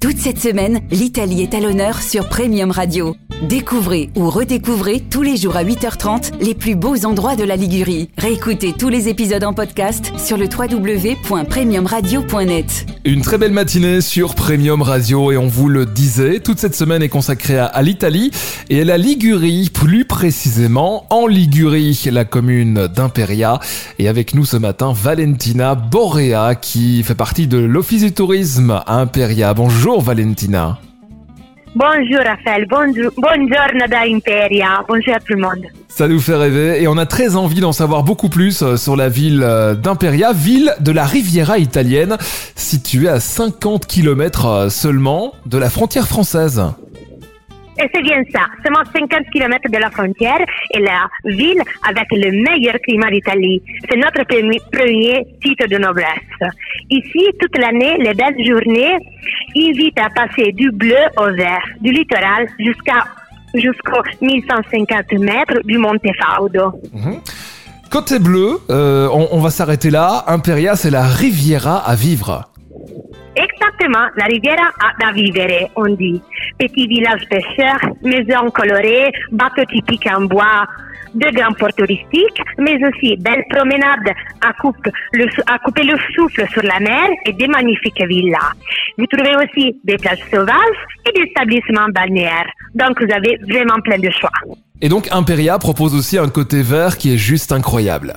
Toute cette semaine, l'Italie est à l'honneur sur Premium Radio. Découvrez ou redécouvrez tous les jours à 8h30 les plus beaux endroits de la Ligurie. Réécoutez tous les épisodes en podcast sur le www.premiumradio.net. Une très belle matinée sur Premium Radio et on vous le disait, toute cette semaine est consacrée à, l'Italie et à la Ligurie, plus précisément en Ligurie, la commune d'Imperia. Et avec nous ce matin, Valentina Borea qui fait partie de l'Office du tourisme à Imperia. Bonjour Valentina. Bonjour Raphaël, bonjour, buongiorno da Imperia, bonjour à tout le monde. Ça nous fait rêver et on a très envie d'en savoir beaucoup plus euh, sur la ville euh, d'Imperia, ville de la Riviera italienne, située à 50 km seulement de la frontière française. Et c'est bien ça, seulement 50 km de la frontière et la ville avec le meilleur climat d'Italie. C'est notre premier, titre de noblesse. Ici, toute l'année, les belles journées invitent à passer du bleu au vert, du littoral jusqu'à jusqu'aux 1150 mètres du Monte Faudo. Côté bleu, euh, on, on va s'arrêter là. Imperia, c'est la Riviera à vivre. Exactement, la riviera da vivere, on dit. Petit village pêcheur, maisons colorées, bateaux typiques en bois, de grands ports touristiques, mais aussi belles promenades à, coupe, le, à couper le souffle sur la mer et des magnifiques villas. Vous trouvez aussi des plages sauvages et des établissements balnéaires. Donc vous avez vraiment plein de choix. Et donc Imperia propose aussi un côté vert qui est juste incroyable.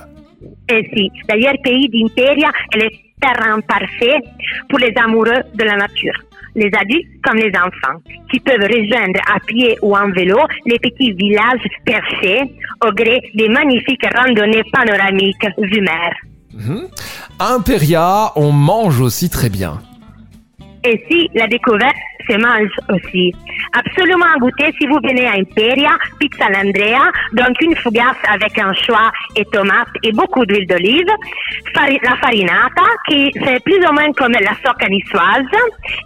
Et si, d'ailleurs, pays d'Imperia est le terrain parfait pour les amoureux de la nature. Les adultes comme les enfants, qui peuvent rejoindre à pied ou en vélo les petits villages perchés au gré des magnifiques randonnées panoramiques vue mer. À Imperia, on mange aussi très bien. Et si la découverte se mange aussi. Absolument à goûter si vous venez à Imperia, pizza all'Andrea, donc une fougasse avec un choix et tomates et beaucoup d'huile d'olive, la farinata, qui c'est plus ou moins comme la socca niçoise,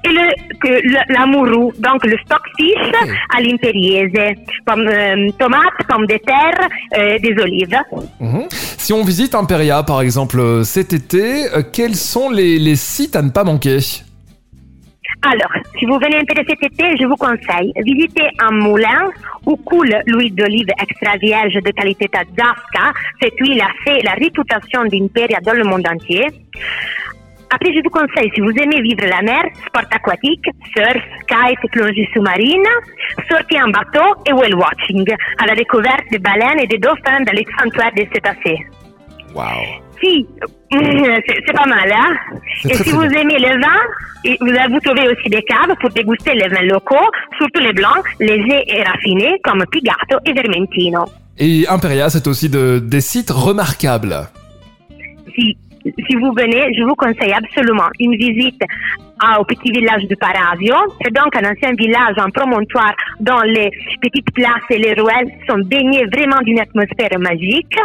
et le, la mourou, donc le stockfish à l'imperiese, Pomme- euh, tomates, pommes de terre, euh, des olives. Mhm. Si on visite Imperia, par exemple, euh, cet été, euh, quels sont les, les sites à ne pas manquer? Alors, si vous venez Imperia cet été, je vous conseille visiter un moulin où coule l'huile d'olive extra vierge de qualité Tazasca. Cette huile a fait la réputation d'Imperia dans le monde entier. Après, je vous conseille, si vous aimez vivre la mer, sport aquatique, surf, kite, plongée sous-marine, sortie en bateau et whale watching, à la découverte des baleines et des dauphins dans les sanctuaires des cétacés. Waouh Si, c'est pas mal, hein? Et très, si très vous bien. aimez le vin, vous, vous trouvez aussi des caves pour déguster les vins locaux, surtout les blancs, légers et raffinés, comme Pigato et Vermentino. Et Imperia, c'est aussi de, des sites remarquables. Si, si vous venez, je vous conseille absolument une visite au petit village de Paravio. C'est donc un ancien village, un promontoire dont les petites places et les ruelles sont baignées vraiment d'une atmosphère magique.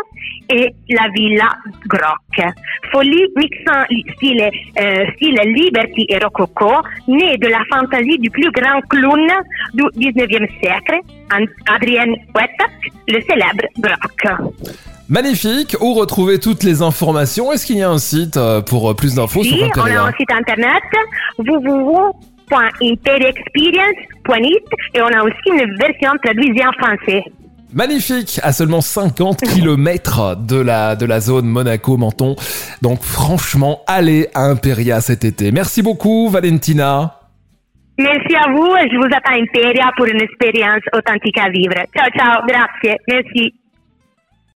Et la villa Groc. Folie mixant style, euh, style Liberty et Rococo, née de la fantaisie du plus grand clown du 19e siècle, Adrien Wettak, le célèbre Groc. Magnifique, où retrouver toutes les informations? Est-ce qu'il y a un site euh, pour euh, plus d'infos sur on a un site internet www.imperiexperience.it et on a aussi une version traduite en français. Magnifique, à seulement 50 km de la, de la zone Monaco-Menton. Donc franchement, allez à Imperia cet été. Merci beaucoup Valentina. Merci à vous et je vous attends à Imperia pour une expérience authentique à vivre. Ciao, ciao, grazie, merci.